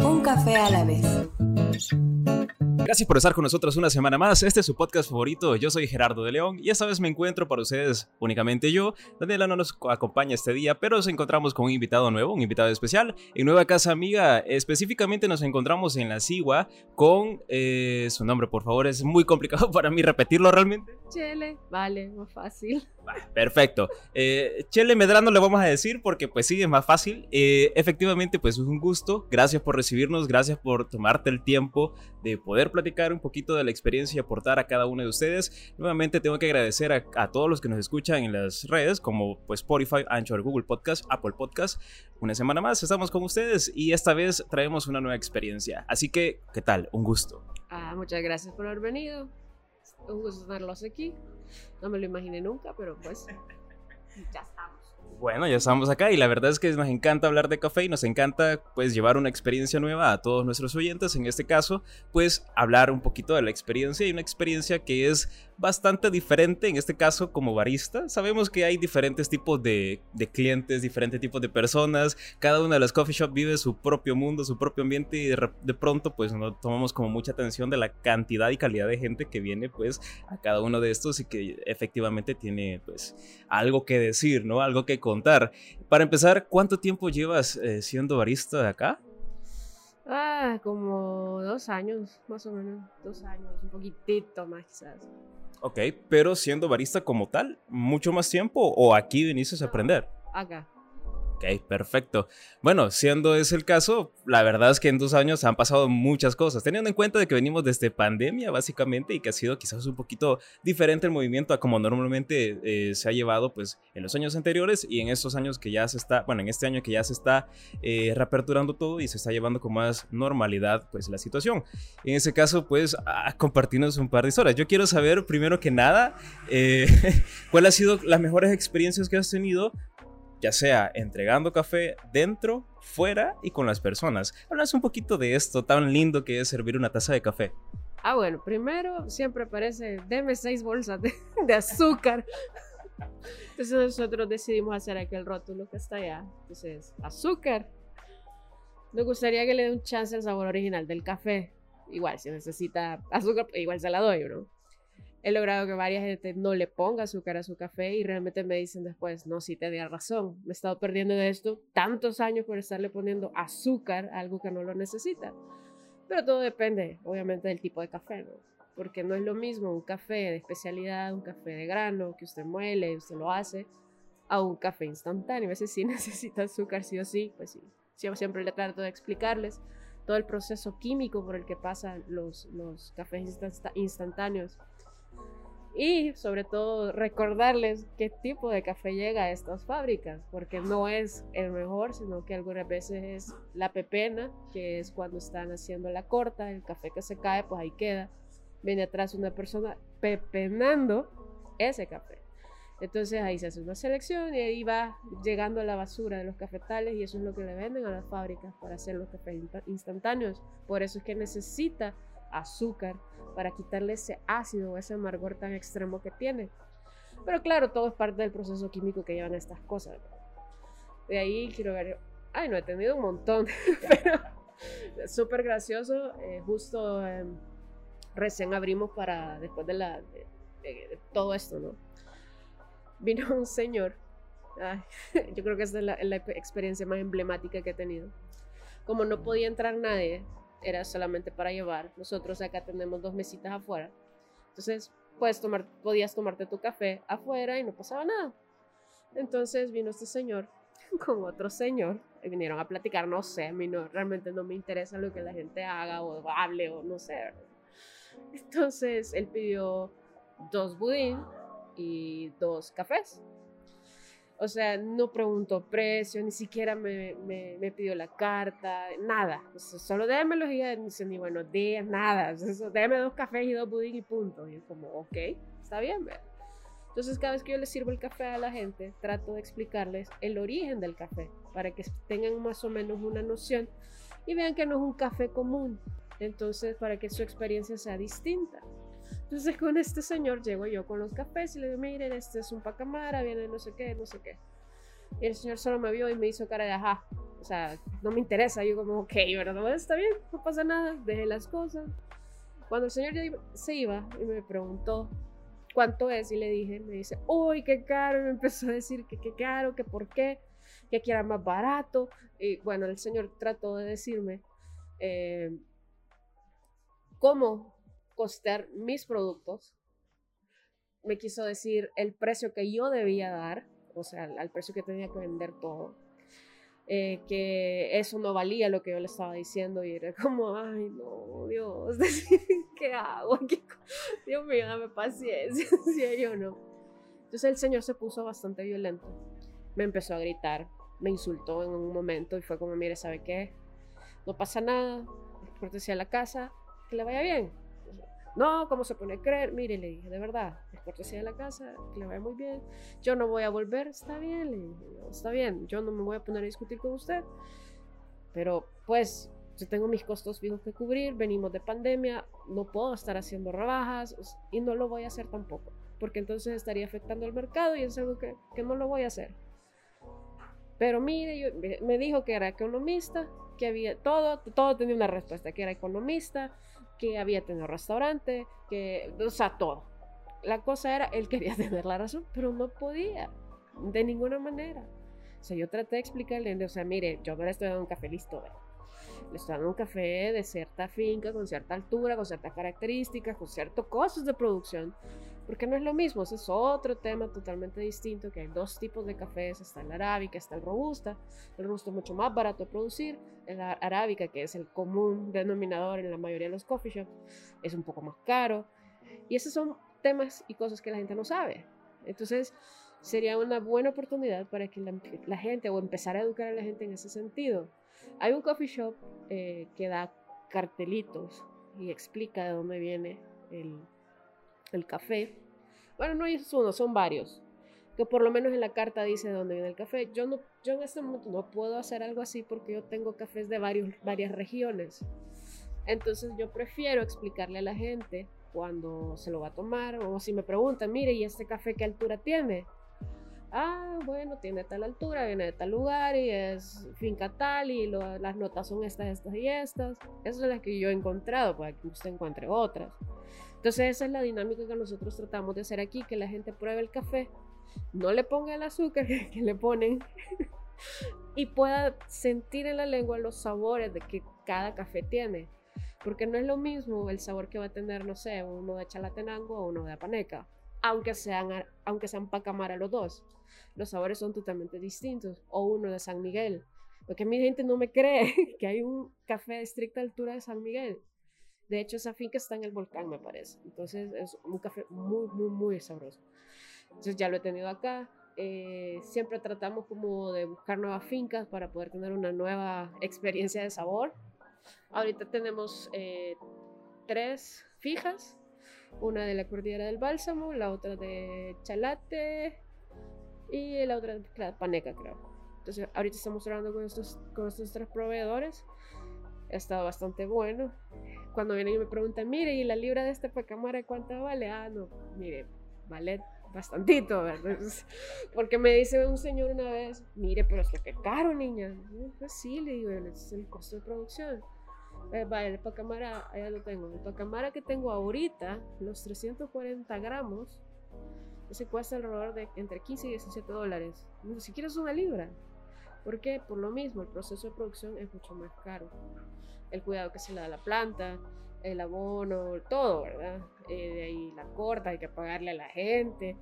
Un café a la vez. Gracias por estar con nosotros una semana más. Este es su podcast favorito. Yo soy Gerardo de León y esta vez me encuentro para ustedes únicamente yo. Daniela no nos acompaña este día, pero nos encontramos con un invitado nuevo, un invitado especial en Nueva Casa Amiga. Específicamente nos encontramos en la Sigua con eh, su nombre, por favor. Es muy complicado para mí repetirlo realmente. Chele, vale, más fácil. Perfecto. Eh, Chele Medrano le vamos a decir porque pues sí, es más fácil. Eh, efectivamente, pues es un gusto. Gracias por recibirnos, gracias por tomarte el tiempo de poder platicar un poquito de la experiencia y aportar a cada uno de ustedes. Nuevamente tengo que agradecer a, todos los que nos escuchan en las redes como pues Spotify, Anchor, Google Podcast, Apple Podcast. Una semana más estamos con ustedes y esta vez traemos una nueva experiencia. Así que, ¿qué tal? Un gusto. Ah, muchas gracias por haber venido. Un gusto tenerlos aquí. No me lo imaginé nunca, pero pues ya estamos. Bueno, ya estamos acá y la verdad es que nos encanta hablar de café y nos encanta pues llevar una experiencia nueva a todos nuestros oyentes. En este caso, pues hablar un poquito de la experiencia y una experiencia que es bastante diferente, en este caso como barista. Sabemos que hay diferentes tipos de, clientes, diferentes tipos de personas. Cada una de las coffee shops vive su propio mundo, su propio ambiente y de, pronto pues no tomamos como mucha atención de la cantidad y calidad de gente que viene pues a cada uno de estos y que efectivamente tiene pues algo que decir, ¿no? Algo que contar. Para empezar, ¿cuánto tiempo llevas eh, siendo barista de acá? Ah, como dos años, más o menos. Dos años, un poquitito más quizás. Ok, pero siendo barista como tal, ¿mucho más tiempo o aquí viniste a aprender? Acá. Ok, perfecto. Bueno, siendo ese el caso, la verdad es que en dos años han pasado muchas cosas, teniendo en cuenta de que venimos desde pandemia básicamente y que ha sido quizás un poquito diferente el movimiento a como normalmente eh, se ha llevado pues en los años anteriores y en estos años que ya se está, bueno, en este año que ya se está eh, reaperturando todo y se está llevando con más normalidad pues la situación. En ese caso pues compartirnos un par de historias. Yo quiero saber primero que nada eh, cuál ha sido las mejores experiencias que has tenido ya sea entregando café dentro, fuera y con las personas. Hablas un poquito de esto tan lindo que es servir una taza de café. Ah, bueno, primero siempre parece, deme seis bolsas de, azúcar. Entonces nosotros decidimos hacer aquel rótulo que está allá. Entonces, azúcar. Me gustaría que le dé un chance al sabor original del café. Igual, si necesita azúcar, igual se la doy, ¿no? He logrado que varias gente no le ponga azúcar a su café y realmente me dicen después, no, sí tenía razón, me he estado perdiendo de esto tantos años por estarle poniendo azúcar a algo que no lo necesita. Pero todo depende, obviamente, del tipo de café, ¿no? Porque no es lo mismo un café de especialidad, un café de grano que usted muele, usted lo hace, a un café instantáneo. A veces sí necesita azúcar, sí o sí, pues sí. Siempre le trato de explicarles todo el proceso químico por el que pasan los, los cafés instantáneos y sobre todo recordarles qué tipo de café llega a estas fábricas, porque no es el mejor, sino que algunas veces es la pepena, que es cuando están haciendo la corta, el café que se cae, pues ahí queda. Viene atrás una persona pepenando ese café. Entonces ahí se hace una selección y ahí va llegando la basura de los cafetales y eso es lo que le venden a las fábricas para hacer los cafés instantáneos. Por eso es que necesita azúcar para quitarle ese ácido o ese amargor tan extremo que tiene. Pero claro, todo es parte del proceso químico que llevan estas cosas. De ahí quiero ver, ay, no he tenido un montón, pero súper gracioso. Eh, justo em, recién abrimos para, después de, la, todo esto, ¿no? Vino un señor, yo creo que esta es la, la experiencia más emblemática que he tenido. Como no podía entrar nadie, era solamente para llevar. Nosotros acá tenemos dos mesitas afuera. Entonces, puedes tomar, podías tomarte tu café afuera y no pasaba nada. Entonces vino este señor con otro señor y vinieron a platicar. No sé, a mí no, realmente no me interesa lo que la gente haga o hable o no sé. Entonces él pidió dos budín y dos cafés. O sea, no preguntó precio, ni siquiera me, me, pidió la carta, nada. solo démelos y dice ni buenos días, nada. O déme dos cafés y dos budín y punto. Y es como, ok, está bien, ¿verdad? Entonces, cada vez que yo les sirvo el café a la gente, trato de explicarles el origen del café para que tengan más o menos una noción y vean que no es un café común. Entonces, para que su experiencia sea distinta. Entonces con este señor llego yo con los cafés y le digo, miren, este es un pacamara, viene no sé qué, no sé qué. Y el señor solo me vio y me hizo cara de ajá. O sea, no me interesa. Yo como, ok, ¿verdad? Está bien, no pasa nada, dejé las cosas. Cuando el señor se iba y me preguntó cuánto es y le dije, me dice, uy, qué caro. Y me empezó a decir que qué caro, que por qué, que aquí era más barato. Y bueno, el señor trató de decirme eh, cómo costear mis productos. Me quiso decir el precio que yo debía dar, o sea, al precio que tenía que vender todo. Eh, que eso no valía lo que yo le estaba diciendo y era como, ay, no, Dios, ¿qué hago? Dios mío, dame paciencia, si yo no. Entonces el señor se puso bastante violento, me empezó a gritar, me insultó en un momento y fue como, mire, ¿sabe qué? No pasa nada, cortesía a la casa, que le vaya bien. No, ¿cómo se pone a creer? Mire, le dije, de verdad, es cortesía de la casa, que le vaya muy bien. Yo no voy a volver, está bien, le dije, está bien, yo no me voy a poner a discutir con usted. Pero pues, yo tengo mis costos fijos que cubrir, venimos de pandemia, no puedo estar haciendo rebajas y no lo voy a hacer tampoco, porque entonces estaría afectando al mercado y es algo que, que no lo voy a hacer. Pero mire, me dijo que era economista, que había todo, todo tenía una respuesta, que era economista, que había tenido restaurante, que, o sea, todo. La cosa era, él quería tener la razón, pero no podía, de ninguna manera. O sea, yo traté de explicarle, o sea, mire, yo no le estoy dando un café listo, le estoy dando un café de cierta finca, con cierta altura, con ciertas características, con ciertos costos de producción, porque no es lo mismo, ese es otro tema totalmente distinto, que hay dos tipos de cafés, está el arábica, está el robusta, el robusta es mucho más barato de producir, el arábica, que es el común denominador en la mayoría de los coffee shops, es un poco más caro, y esos son temas y cosas que la gente no sabe. Entonces, sería una buena oportunidad para que la, gente, o empezar a educar a la gente en ese sentido. Hay un coffee shop eh, que da cartelitos y explica de dónde viene el, café. Bueno, no es uno, son varios. Que por lo menos en la carta dice de dónde viene el café. Yo, no, yo en este momento no puedo hacer algo así porque yo tengo cafés de varios, varias regiones. Entonces yo prefiero explicarle a la gente cuando se lo va a tomar o si me preguntan, mire, ¿y este café qué altura tiene? Ah, bueno, tiene tal altura, viene de tal lugar y es finca tal y las notas son estas, estas y estas. Esas son las que yo he encontrado para que usted encuentre otras. Entonces esa es la dinámica que nosotros tratamos de hacer aquí, que la gente pruebe el café, no le ponga el azúcar que, le ponen y pueda sentir en la lengua los sabores de que cada café tiene. Porque no es lo mismo el sabor que va a tener, no sé, uno de chalatenango o uno de apaneca, aunque sean, aunque sean pacamara los dos. Los sabores son totalmente distintos. O uno de San Miguel. Porque mi gente no me cree que hay un café de estricta altura de San Miguel. De hecho, esa finca está en el volcán, me parece. Entonces, es un café muy, muy, muy sabroso. Entonces, ya lo he tenido acá. Eh, siempre tratamos como de buscar nuevas fincas para poder tener una nueva experiencia de sabor. Ahorita tenemos eh, tres fijas. Una de la cordillera del Bálsamo, la otra de Chalate y la otra de Paneca, creo. Entonces, ahorita estamos trabajando con estos, con estos tres proveedores. Ha estado bastante bueno cuando vienen y me preguntan, mire, ¿y la libra de esta pacamara cuánto vale? Ah, no, mire, vale bastantito, ¿verdad? Porque me dice un señor una vez, mire, pero es que caro, niña. Pues sí, le digo, es el costo de producción. Eh, vale, el pacamara, allá lo tengo. El pacamara que tengo ahorita, los 340 gramos, ese cuesta alrededor de entre 15 y 17 dólares. Ni siquiera es una libra. ¿Por qué? Por lo mismo, el proceso de producción es mucho más caro el cuidado que se le da a la planta, el abono, todo, ¿verdad? Eh, de ahí la corta, hay que pagarle a la gente.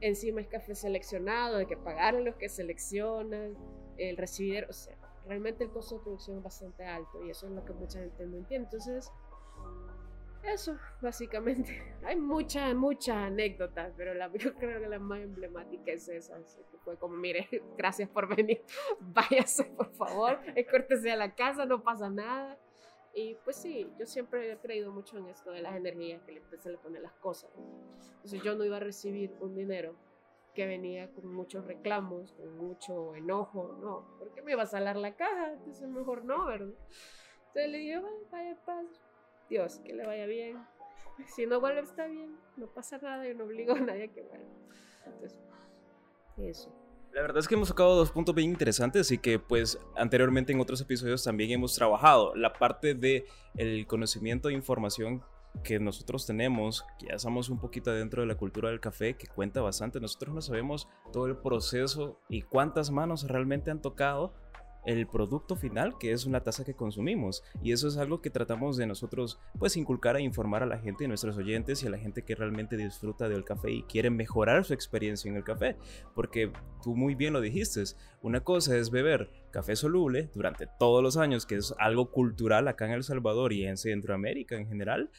Encima es café seleccionado, hay que pagarle a los que seleccionan, el recibidor, o sea, realmente el costo de producción es bastante alto y eso es lo que mucha gente no entiende. Entonces, eso, básicamente. Hay muchas, muchas anécdotas, pero la, yo creo que la más emblemática es esa. que fue como, mire, gracias por venir, váyase por favor, es cortesía a la casa, no pasa nada. Y pues sí, yo siempre he creído mucho en esto de las energías que se le ponen las cosas. Entonces yo no iba a recibir un dinero que venía con muchos reclamos, con mucho enojo, no, porque me iba a salar la caja, entonces mejor no, ¿verdad? Entonces le dije, vaya paz, Dios, que le vaya bien. Si no vuelve, está bien, no pasa nada, yo no obligo a nadie a que vuelva. Entonces, eso. La verdad es que hemos tocado dos puntos bien interesantes y que pues anteriormente en otros episodios también hemos trabajado. La parte de el conocimiento e información que nosotros tenemos, que ya estamos un poquito dentro de la cultura del café, que cuenta bastante. Nosotros no sabemos todo el proceso y cuántas manos realmente han tocado el producto final, que es una taza que consumimos. Y eso es algo que tratamos de nosotros, pues, inculcar e informar a la gente, a nuestros oyentes y a la gente que realmente disfruta del café y quiere mejorar su experiencia en el café. Porque tú muy bien lo dijiste, una cosa es beber café soluble durante todos los años, que es algo cultural acá en El Salvador y en Centroamérica en general.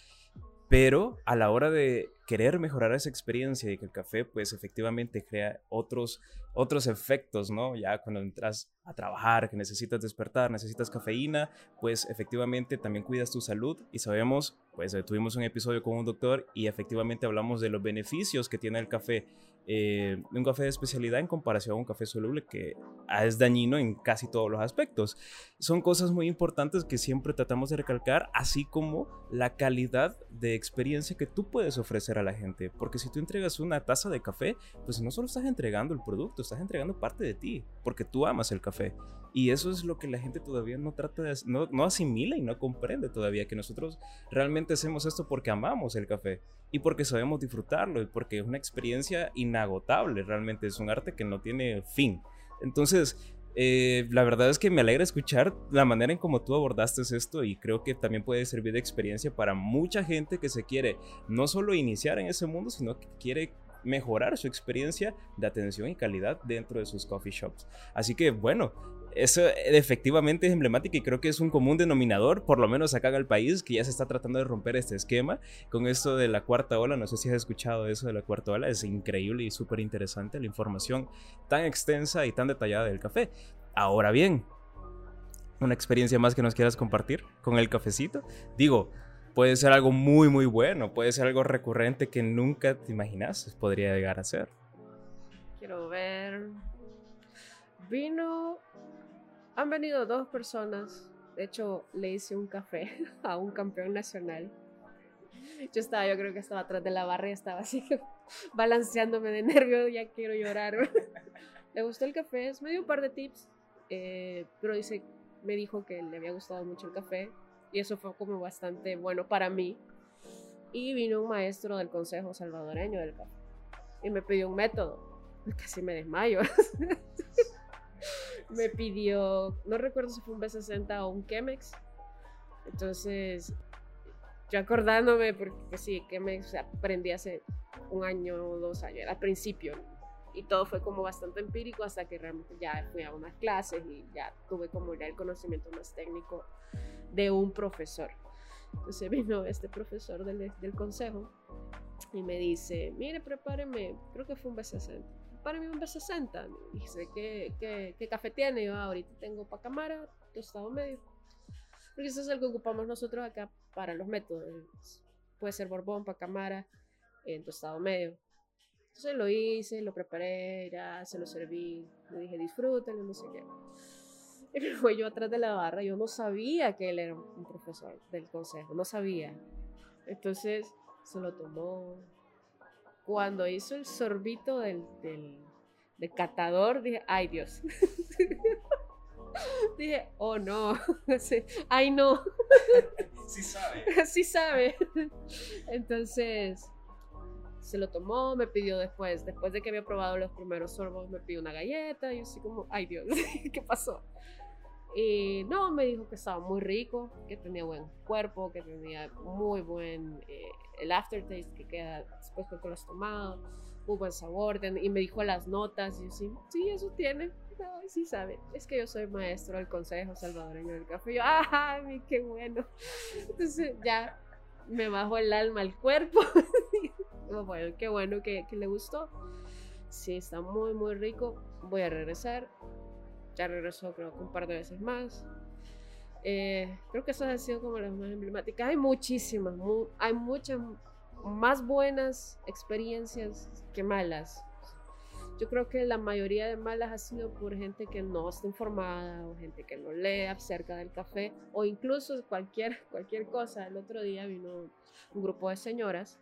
Pero a la hora de querer mejorar esa experiencia y que el café pues efectivamente crea otros, otros efectos, ¿no? Ya cuando entras a trabajar, que necesitas despertar, necesitas cafeína, pues efectivamente también cuidas tu salud y sabemos, pues eh, tuvimos un episodio con un doctor y efectivamente hablamos de los beneficios que tiene el café eh, un café de especialidad en comparación a un café soluble que es dañino en casi todos los aspectos. Son cosas muy importantes que siempre tratamos de recalcar, así como la calidad de experiencia que tú puedes ofrecer a la gente. Porque si tú entregas una taza de café, pues no solo estás entregando el producto, estás entregando parte de ti, porque tú amas el café. Y eso es lo que la gente todavía no trata de, no, no asimila y no comprende todavía, que nosotros realmente hacemos esto porque amamos el café y porque sabemos disfrutarlo y porque es una experiencia inagotable, realmente es un arte que no tiene fin. Entonces, eh, la verdad es que me alegra escuchar la manera en cómo tú abordaste esto y creo que también puede servir de experiencia para mucha gente que se quiere no solo iniciar en ese mundo, sino que quiere mejorar su experiencia de atención y calidad dentro de sus coffee shops. Así que bueno, eso efectivamente es emblemático y creo que es un común denominador, por lo menos acá en el país, que ya se está tratando de romper este esquema con esto de la cuarta ola. No sé si has escuchado eso de la cuarta ola, es increíble y súper interesante la información tan extensa y tan detallada del café. Ahora bien, una experiencia más que nos quieras compartir con el cafecito. Digo, puede ser algo muy, muy bueno, puede ser algo recurrente que nunca te imaginas podría llegar a ser. Quiero ver. Vino han venido dos personas. De hecho, le hice un café a un campeón nacional. Yo estaba, yo creo que estaba atrás de la barra y estaba así balanceándome de nervio, ya quiero llorar. le gustó el café, me dio un par de tips, eh, pero dice, me dijo que le había gustado mucho el café y eso fue como bastante bueno para mí. Y vino un maestro del Consejo Salvadoreño del Café y me pidió un método. Casi me desmayo. Me pidió, no recuerdo si fue un B60 o un Chemex. Entonces, yo acordándome, porque sí, Chemex aprendí hace un año o dos años, al principio. Y todo fue como bastante empírico hasta que realmente ya fui a unas clases y ya tuve como ya el conocimiento más técnico de un profesor. Entonces vino este profesor del, del consejo y me dice, mire, prepáreme, creo que fue un B60 para mí un B60. Dice, ¿qué, qué, qué café tiene? yo, ah, ahorita tengo Pacamara, tostado medio. Porque eso es el que ocupamos nosotros acá para los métodos. Puede ser Borbón, Pacamara, en tostado medio. Entonces lo hice, lo preparé, ya se lo serví. Le dije, disfrútenlo, no sé qué. Y luego yo atrás de la barra, yo no sabía que él era un profesor del consejo, no sabía. Entonces se lo tomó, cuando hizo el sorbito del, del, catador, dije, ay Dios. dije, oh no, ay no. sí sabe. sí sabe. Entonces, se lo tomó, me pidió después, después de que había probado los primeros sorbos, me pidió una galleta, y yo así como, ay Dios, ¿qué pasó? Y no, me dijo que estaba muy rico, que tenía buen cuerpo, que tenía muy buen eh, el aftertaste que queda después que lo has tomado, muy buen sabor, y me dijo las notas, y yo sí, sí, eso tiene, sí sabe, es que yo soy maestro del Consejo Salvadoreño del Café, y yo, ¡ah, qué bueno! Entonces ya me bajó el alma al cuerpo, bueno, qué bueno que, que le gustó, sí, está muy, muy rico, voy a regresar, ya regresó creo que un par de veces más, eh, creo que esas han sido como las más emblemáticas. Hay muchísimas, hay muchas más buenas experiencias que malas. Yo creo que la mayoría de malas ha sido por gente que no está informada o gente que no lee acerca del café o incluso cualquier, cualquier cosa. El otro día vino un grupo de señoras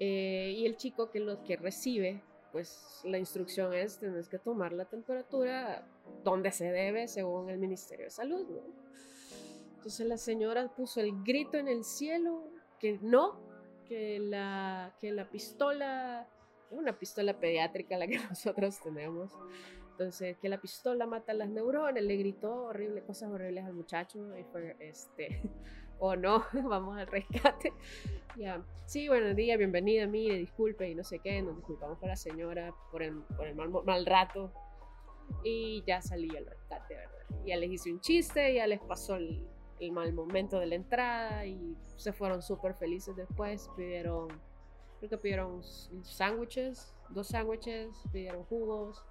eh, y el chico que, lo, que recibe pues la instrucción es, tienes que tomar la temperatura donde se debe según el Ministerio de Salud, ¿no? Entonces la señora puso el grito en el cielo que no, que la, que la pistola, una pistola pediátrica la que nosotros tenemos, entonces, que la pistola mata las neuronas, le gritó horrible, cosas horribles al muchacho y fue, este, o no, vamos al rescate. Ya, sí, buenos días, bienvenida, mire, disculpe y no sé qué, nos disculpamos con la señora por el, por el mal, mal, rato y ya salí al rescate, ¿verdad? Ya les hice un chiste, ya les pasó el, el mal momento de la entrada y se fueron súper felices después, pidieron, creo que pidieron sándwiches, dos sándwiches, pidieron jugos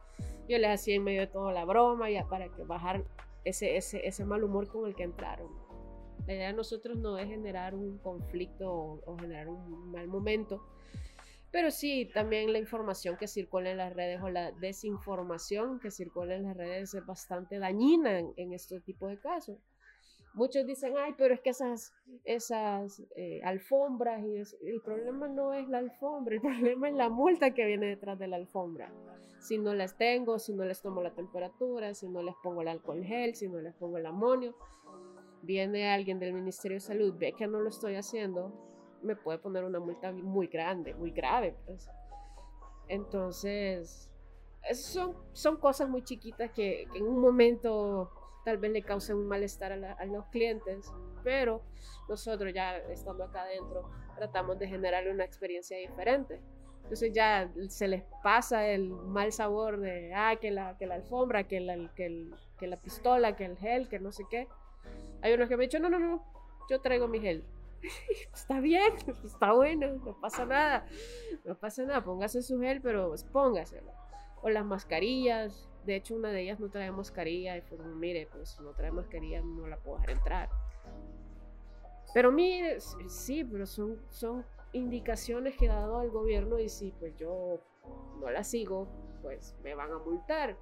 yo les hacía en medio de toda la broma ya para que bajar ese, ese, ese mal humor con el que entraron. La idea de nosotros no es generar un conflicto o, generar un mal momento, pero sí también la información que circula en las redes o la desinformación que circula en las redes es bastante dañina en, en este tipo de casos. Muchos dicen, ay, pero es que esas, esas eh, alfombras, y el problema no es la alfombra, el problema es la multa que viene detrás de la alfombra. Si no las tengo, si no les tomo la temperatura, si no les pongo el alcohol gel, si no les pongo el amonio, viene alguien del Ministerio de Salud, ve que no lo estoy haciendo, me puede poner una multa muy grande, muy grave. Pues. Entonces, son, son cosas muy chiquitas que en un momento tal vez le causen un malestar a, los clientes, pero nosotros ya estando acá adentro tratamos de generarle una experiencia diferente. Entonces ya se les pasa el mal sabor de, ah, que la, que la alfombra, que la, que, que la pistola, que el gel, que no sé qué. Hay unos que me han dicho, no, no, no, yo traigo mi gel. está bien, está bueno, no pasa nada, no pasa nada, póngase su gel, pero pues póngaselo. O las mascarillas, de hecho, una de ellas no trae mascarilla y fue como, mire, pues si no trae mascarilla no la puedo dejar entrar. Pero mire, sí, pero son, son indicaciones que ha dado el gobierno y si pues yo no las sigo, pues me van a multar.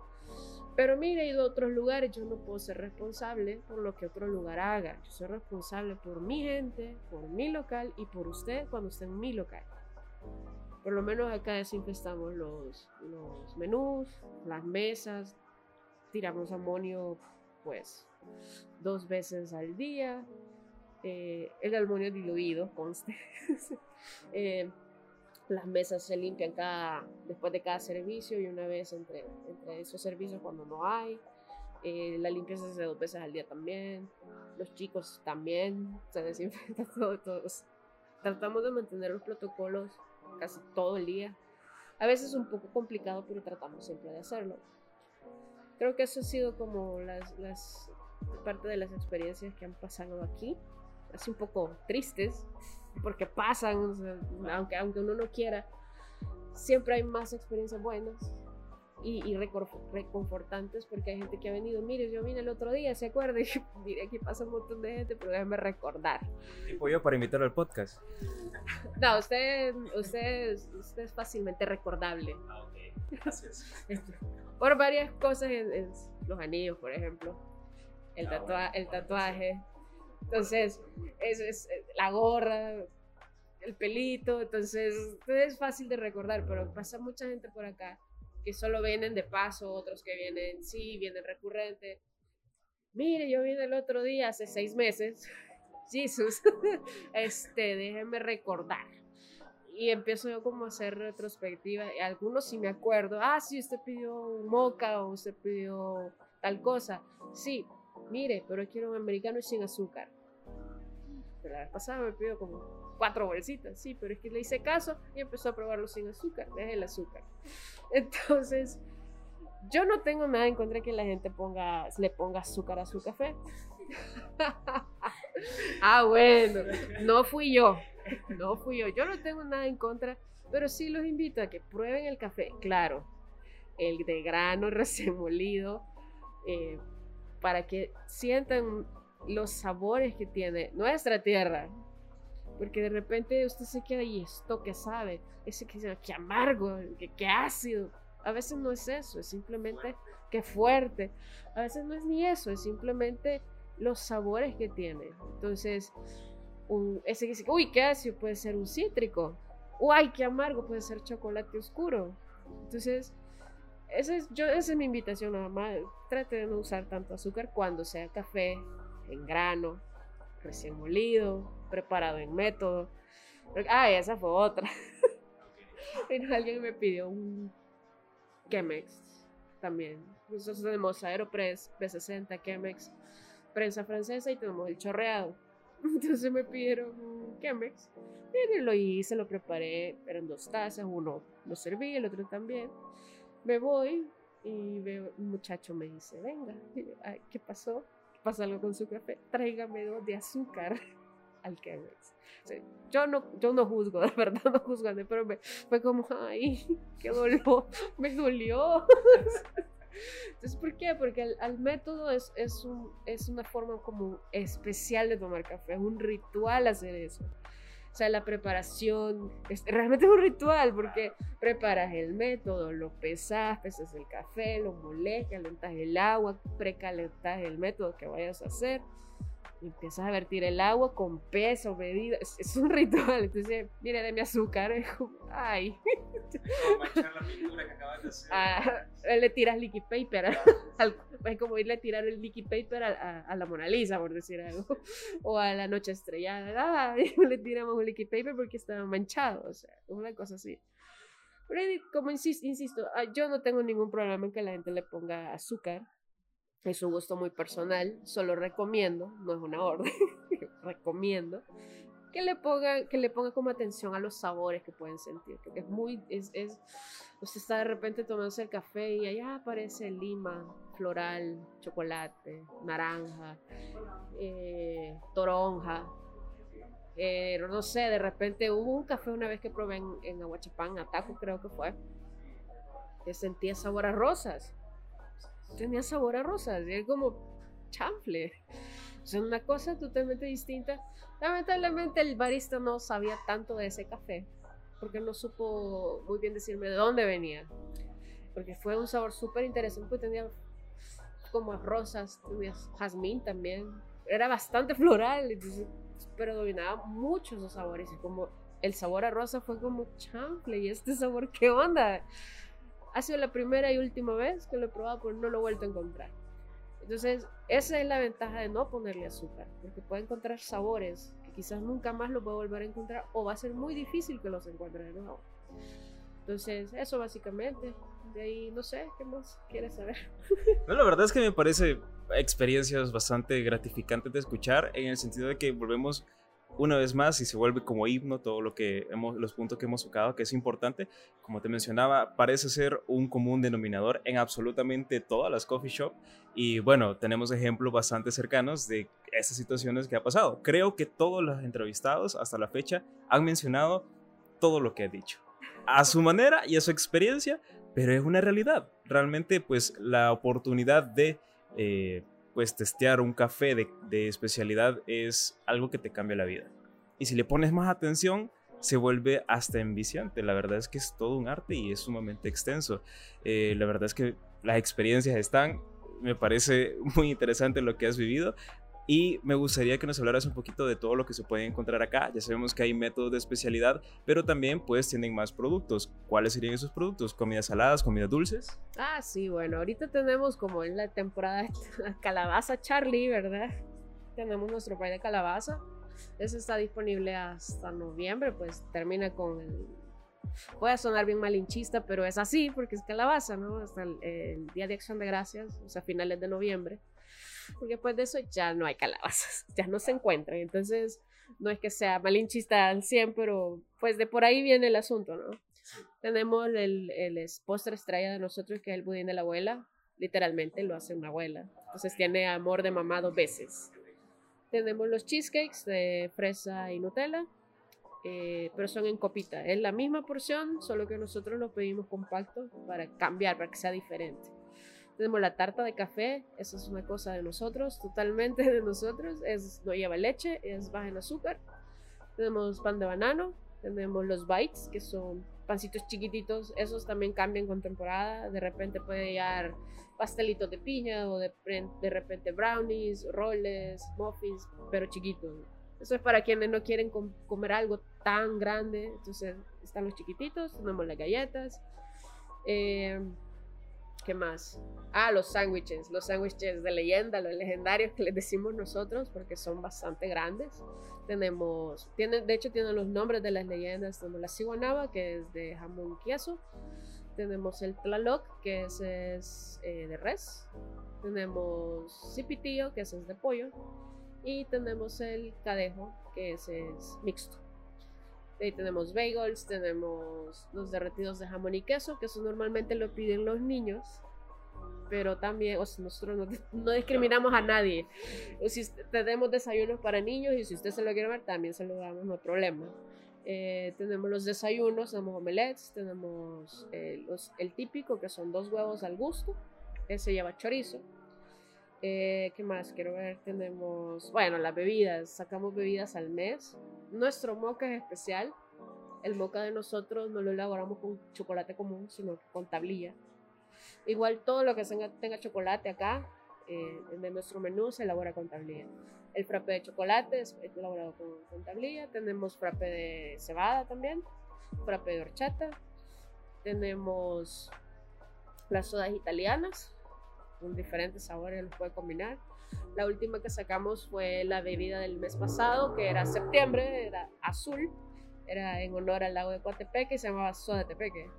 Pero mire, he ido a otros lugares, yo no puedo ser responsable por lo que otro lugar haga. Yo soy responsable por mi gente, por mi local y por usted cuando esté en mi local. Por lo menos acá desinfestamos los, los menús, las mesas, tiramos amonio pues dos veces al día. Eh, el amonio diluido, conste. Eh, las mesas se limpian cada, después de cada servicio y una vez entre, entre esos servicios cuando no hay. Eh, la limpieza se hace dos veces al día también. Los chicos también se desinfectan todos. Tratamos de mantener los protocolos casi todo el día. A veces es un poco complicado, pero tratamos siempre de hacerlo. Creo que eso ha sido como las, las parte de las experiencias que han pasado aquí. Así un poco tristes, porque pasan, aunque, aunque uno no quiera, siempre hay más experiencias buenas y, y reconfortantes porque hay gente que ha venido, mire, yo vine el otro día, ¿se acuerda? Y mire, aquí pasa un montón de gente, pero déjame recordar. ¿Tipo yo para invitar al podcast? No, usted, usted, usted es fácilmente recordable. Ah, ok. Gracias. por varias cosas, los anillos, por ejemplo, el, ah, tatua el tatuaje. Entonces, eso es eh, la gorra, el pelito, entonces es fácil de recordar, pero pasa mucha gente por acá que solo vienen de paso, otros que vienen, sí, vienen recurrente. Mire, yo vine el otro día, hace seis meses, Jesús, este, déjenme recordar. Y empiezo yo como a hacer retrospectiva, y algunos sí me acuerdo, ah, sí, usted pidió moca o usted pidió tal cosa. Sí, mire, pero quiero un americano y sin azúcar. Pero la vez pasada me pidió como cuatro bolsitas, sí, pero es que le hice caso y empezó a probarlo sin azúcar, deje el azúcar. Entonces, yo no tengo nada en contra de que la gente ponga, le ponga azúcar a su café. ah, bueno, no fui yo, no fui yo. Yo no tengo nada en contra, pero sí los invito a que prueben el café, claro, el de grano recién molido, eh, para que sientan los sabores que tiene nuestra tierra. Porque de repente usted se queda y esto que sabe, ese que, que amargo, que, que ácido. A veces no es eso, es simplemente que fuerte. A veces no es ni eso, es simplemente los sabores que tiene. Entonces, un, ese que dice, uy, qué ácido, puede ser un cítrico. Uy, qué amargo, puede ser chocolate oscuro. Entonces, esa es, yo, esa es mi invitación más. Trate de no usar tanto azúcar cuando sea café en grano, recién molido, preparado en método. Ah, esa fue otra. alguien me pidió un Chemex también. Nosotros tenemos Aeropress, B60, Chemex, prensa francesa y tenemos el chorreado. Entonces me pidieron un Chemex. Y lo hice, lo preparé, eran dos tazas, uno lo serví, el otro también. Me voy y veo, un muchacho me dice, venga, ¿qué pasó? ¿Pasa algo con su café? Tráigame dos de azúcar al Chemex. yo, no, yo no juzgo, de verdad no juzgo, pero me, fue como, ay, qué dolor, me dolió. Entonces, ¿por qué? Porque el, método es, es, un, es una forma como especial de tomar café, es un ritual hacer eso. O sea, la preparación es, realmente es un ritual porque preparas el método, lo pesas, pesas el café, lo moles, calentas el agua, precalentas el método que vayas a hacer y empiezas a vertir el agua con peso, medida. Es, un ritual. Entonces, mire, de mi azúcar. Es como, ay. Ah, le tiras liquid paper. es como irle a tirar el liquid paper a, la Mona Lisa, por decir algo. O a la noche estrellada. Ah, le tiramos un liquid paper porque estaba manchado. O sea, una cosa así. Pero como insisto, insisto, ah, yo no tengo ningún problema en que la gente le ponga azúcar es un gusto muy personal, solo recomiendo, no es una orden, recomiendo que le ponga que le ponga como atención a los sabores que pueden sentir, porque es muy es, es usted está de repente tomándose el café y allá aparece lima, floral, chocolate, naranja, eh, toronja, eh, no sé, de repente hubo un café una vez que probé en, en Aguachapán, Ataco creo que fue, que sentía sabor a rosas tenía sabor a rosas, y era como chanfle. O sea, una cosa totalmente distinta. Lamentablemente el barista no sabía tanto de ese café, porque no supo muy bien decirme de dónde venía. Porque fue un sabor súper interesante, porque tenía como rosas, tenía jazmín también. Era bastante floral, pero dominaba mucho esos sabores. Y como el sabor a rosa fue como chanfle, y este sabor, ¿qué onda? Ha sido la primera y última vez que lo he probado, pero no lo he vuelto a encontrar. Entonces, esa es la ventaja de no ponerle azúcar, porque puede encontrar sabores que quizás nunca más lo pueda volver a encontrar o va a ser muy difícil que los encuentre de nuevo. Entonces, eso básicamente. De ahí, no sé, ¿qué más quieres saber? No, la verdad es que me parece experiencias bastante gratificantes de escuchar, en el sentido de que volvemos una vez más y se vuelve como himno todo lo que hemos, los puntos que hemos tocado, que es importante. Como te mencionaba, parece ser un común denominador en absolutamente todas las coffee shop y bueno, tenemos ejemplos bastante cercanos de esas situaciones que ha pasado. Creo que todos los entrevistados hasta la fecha han mencionado todo lo que he dicho. A su manera y a su experiencia, pero es una realidad. Realmente, pues la oportunidad de eh, pues testear un café de, especialidad es algo que te cambia la vida. Y si le pones más atención, se vuelve hasta enviciante. La verdad es que es todo un arte y es sumamente extenso. Eh, la verdad es que las experiencias están, me parece muy interesante lo que has vivido. Y me gustaría que nos hablaras un poquito de todo lo que se puede encontrar acá. Ya sabemos que hay métodos de especialidad, pero también pues tienen más productos. ¿Cuáles serían esos productos? ¿Comidas saladas, comidas dulces? Ah, sí, bueno, ahorita tenemos como en la temporada calabaza Charlie, ¿verdad? Tenemos nuestro pay de calabaza. Ese está disponible hasta noviembre, pues termina con el... Puede sonar bien malinchista, pero es así porque es calabaza, ¿no? Hasta el, el Día de Acción de Gracias, o sea, finales de noviembre porque después de eso ya no hay calabazas, ya no se encuentran. Entonces, no es que sea malinchista al 100, pero pues de por ahí viene el asunto, ¿no? Tenemos el, el postre estrella de nosotros, que es el budín de la abuela. Literalmente lo hace una abuela. Entonces tiene amor de mamá dos veces. Tenemos los cheesecakes de fresa y Nutella, eh, pero son en copita. Es la misma porción, solo que nosotros lo pedimos compacto para cambiar, para que sea diferente. Tenemos la tarta de café, eso es una cosa de nosotros, totalmente de nosotros. Es, no lleva leche, es baja en azúcar. Tenemos pan de banano, tenemos los bites, que son pancitos chiquititos, esos también cambian con temporada. De repente puede llevar pastelitos de piña o de, de repente brownies, roles, muffins, pero chiquitos. Eso es para quienes no quieren comer algo tan grande. Entonces están los chiquititos, tenemos las galletas, Eh, ¿Qué más? Ah, los sándwiches, los sándwiches de leyenda, los legendarios que les decimos nosotros porque son bastante grandes. Tenemos, tienen, de hecho tienen los nombres de las leyendas, tenemos la ciguanaba que es de jamón queso, tenemos el tlaloc que es, es eh, de res, tenemos cipitillo que es de pollo y tenemos el cadejo que es, es mixto. Ahí tenemos bagels, tenemos los derretidos de jamón y queso, que eso normalmente lo piden los niños. Pero también, o sea, nosotros no, no discriminamos a nadie. O si tenemos desayunos para niños y si usted se lo quiere ver, también se lo damos, no hay problema. Eh, tenemos los desayunos, tenemos omelets, tenemos eh, los, el típico, que son dos huevos al gusto. Ese lleva chorizo. Eh, ¿Qué más quiero ver? Tenemos, bueno, las bebidas. Sacamos bebidas al mes. Nuestro moca es especial. El moca de nosotros no lo elaboramos con chocolate común, sino con tablilla. Igual todo lo que tenga, tenga chocolate acá, eh, en nuestro menú se elabora con tablilla. El frappe de chocolate es elaborado con, con tablilla. Tenemos frappe de cebada también, frappe de horchata. Tenemos las sodas italianas, con diferentes sabores, los puede combinar. La última que sacamos fue la bebida del mes pasado, que era septiembre, era azul, era en honor al lago de Coatepeque, se llamaba Soda Tepeque.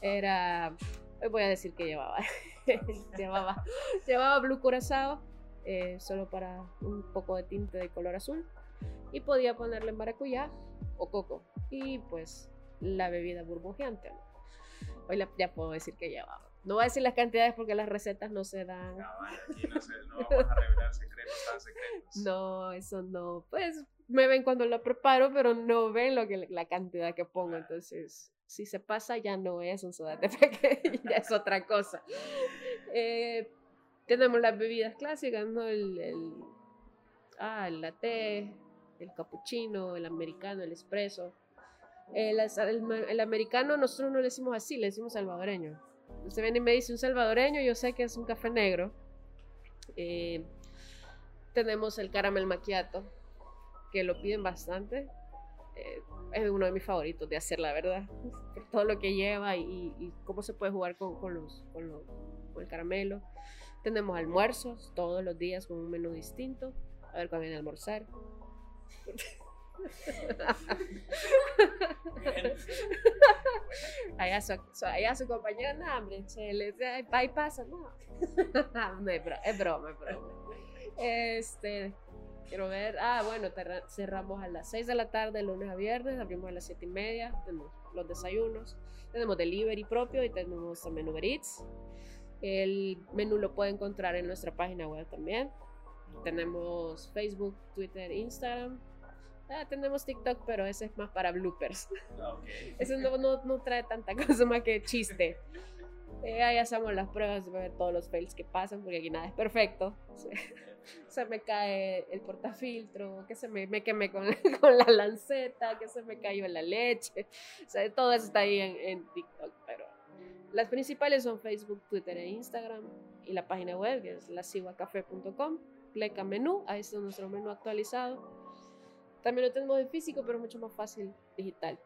Era, hoy voy a decir que llevaba, llevaba, llevaba Blue Curazao, eh, solo para un poco de tinte de color azul, y podía ponerle maracuyá o coco, y pues la bebida burbujeante. Hoy la, ya puedo decir que llevaba. No voy a decir las cantidades porque las recetas no se dan. No, aquí no, se, no vamos a revelar secretos tan secretos. No, eso no. Pues me ven cuando lo preparo, pero no ven lo que, la cantidad que pongo. Entonces, si se pasa, ya no es un soda de peque, ya es otra cosa. Eh, tenemos las bebidas clásicas, ¿no? El, el, ah, el latte, el cappuccino, el americano, el espresso. El, el, el americano nosotros no le decimos así, le decimos salvadoreño. Usted viene y me dice un salvadoreño, yo sé que es un café negro. Eh, tenemos el caramel macchiato, que lo piden bastante. Eh, es uno de mis favoritos de hacer, la verdad. Por todo lo que lleva y, y cómo se puede jugar con, con, los, con, los, con, el caramelo. Tenemos almuerzos todos los días con un menú distinto. A ver cuándo viene a almorzar. Allá, su, su, allá su compañera, no, hombre, se les ahí pasa, no. no es broma, es broma. Este, quiero ver, ah, bueno, cerramos a las 6 de la tarde, lunes a viernes, abrimos a las 7 y media, tenemos los desayunos, tenemos delivery propio y tenemos también Uber Eats. El menú lo puede encontrar en nuestra página web también. Tenemos Facebook, Twitter, Instagram. Ah, tenemos TikTok, pero ese es más para bloopers. Okay. Ese no, no, no, trae tanta cosa más que chiste. Eh, ahí hacemos las pruebas de ver todos los fails que pasan, porque aquí nada es perfecto. Se, se me cae el portafiltro, que se me, me quemé con, con, la lanceta, que se me cayó la leche. O sea, todo eso está ahí en, en TikTok, pero las principales son Facebook, Twitter e Instagram. Y la página web, que es lasiguacafé.com. Pleca menú, ahí está nuestro menú actualizado también lo tenemos en físico, pero mucho más fácil digital.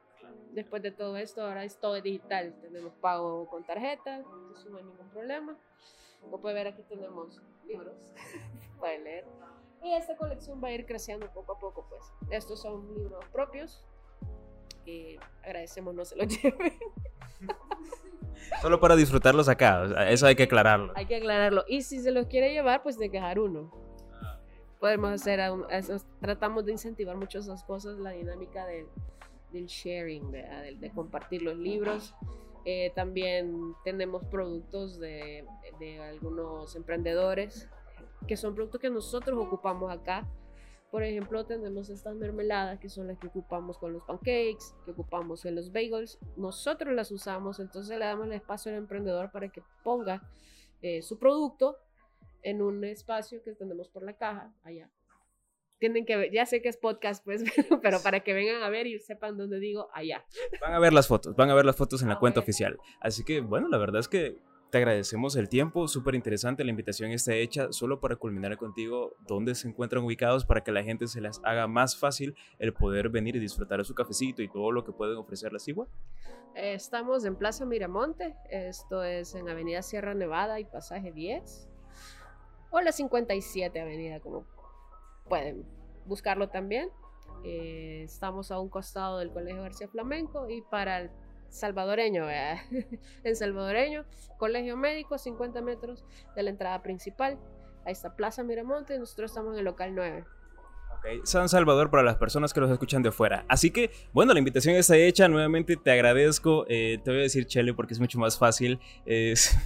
Después de todo esto, ahora es todo digital. Tenemos pago con tarjeta, no hay ningún problema. Como puede ver, aquí tenemos libros, pueden leer. Y esta colección va a ir creciendo poco a poco, pues. Estos son libros propios. Y agradecemos no se los lleven. Solo para disfrutarlos acá, eso hay que aclararlo. Hay que aclararlo. Y si se los quiere llevar, pues de quejar uno podemos hacer, tratamos de incentivar mucho esas cosas, la dinámica del, del sharing, de, de, compartir los libros. Eh, también tenemos productos de, de, algunos emprendedores, que son productos que nosotros ocupamos acá. Por ejemplo, tenemos estas mermeladas que son las que ocupamos con los pancakes, que ocupamos en los bagels. Nosotros las usamos, entonces le damos el espacio al emprendedor para que ponga eh, su producto en un espacio que tenemos por la caja, allá. Tienen que ver, ya sé que es podcast, pues, pero, para que vengan a ver y sepan dónde digo, allá. Van a ver las fotos, van a ver las fotos en la cuenta oficial. Así que, bueno, la verdad es que te agradecemos el tiempo, súper interesante, la invitación está hecha solo para culminar contigo dónde se encuentran ubicados para que la gente se les haga más fácil el poder venir y disfrutar de su cafecito y todo lo que pueden ofrecer la Sigua. Estamos en Plaza Miramonte, esto es en Avenida Sierra Nevada y Pasaje 10, o la 57 Avenida, como pueden buscarlo también. Eh, estamos a un costado del Colegio García Flamenco y para el salvadoreño, en salvadoreño, Colegio Médico, 50 metros de la entrada principal. Ahí está Plaza Miramonte, nosotros estamos en el local 9. San Salvador para las personas que los escuchan de fuera. Así que, bueno, la invitación está hecha. Nuevamente te agradezco. Eh, te voy a decir Chele porque es mucho más fácil. Es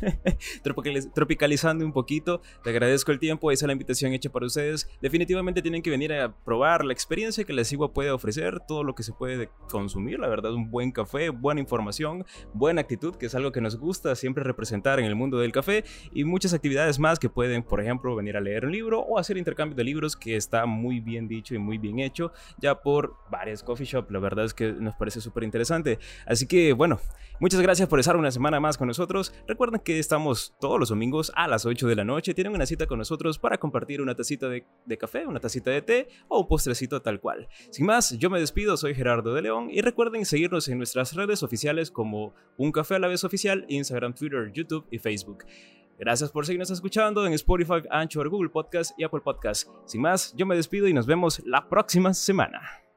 tropicalizando un poquito. Te agradezco el tiempo. Esa es la invitación hecha para ustedes. Definitivamente tienen que venir a probar la experiencia que la Sigua puede ofrecer. Todo lo que se puede consumir. La verdad, un buen café, buena información, buena actitud, que es algo que nos gusta siempre representar en el mundo del café. Y muchas actividades más que pueden, por ejemplo, venir a leer un libro o hacer intercambio de libros que está muy bien dicho y muy bien hecho ya por varios coffee shop. La verdad es que nos parece súper interesante. Así que bueno, muchas gracias por estar una semana más con nosotros. Recuerden que estamos todos los domingos a las 8 de la noche. Tienen una cita con nosotros para compartir una tacita de, de café, una tacita de té o un postrecito tal cual. Sin más, yo me despido, soy Gerardo de León y recuerden seguirnos en nuestras redes oficiales como Un Café a la vez oficial, Instagram, Twitter, YouTube y Facebook. Gracias por seguirnos escuchando en Spotify, Anchor, Google Podcast y Apple Podcast. Sin más, yo me despido y nos vemos la próxima semana.